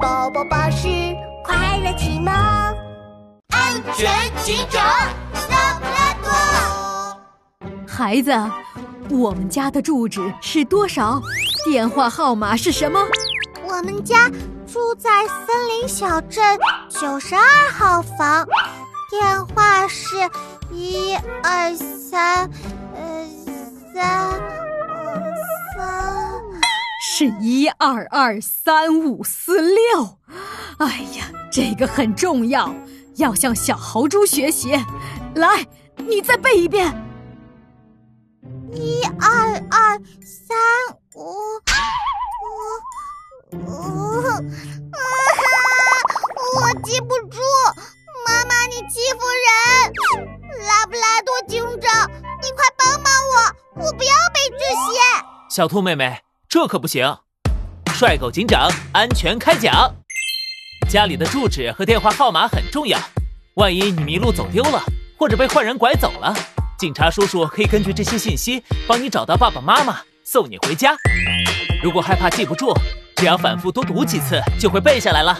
宝宝巴士快乐启蒙，安全警长拉布拉多。孩子，我们家的住址是多少？电话号码是什么？我们家住在森林小镇九十二号房，电话是一二三，呃，三。是一二二三五四六，哎呀，这个很重要，要向小豪猪学习。来，你再背一遍。一二二三五五五，啊我记不住。妈妈，你欺负人！拉布拉多警长，你快帮帮我，我不要背这些。小兔妹妹。这可不行！帅狗警长安全开讲。家里的住址和电话号码很重要，万一你迷路走丢了，或者被坏人拐走了，警察叔叔可以根据这些信息帮你找到爸爸妈妈，送你回家。如果害怕记不住，只要反复多读几次，就会背下来了。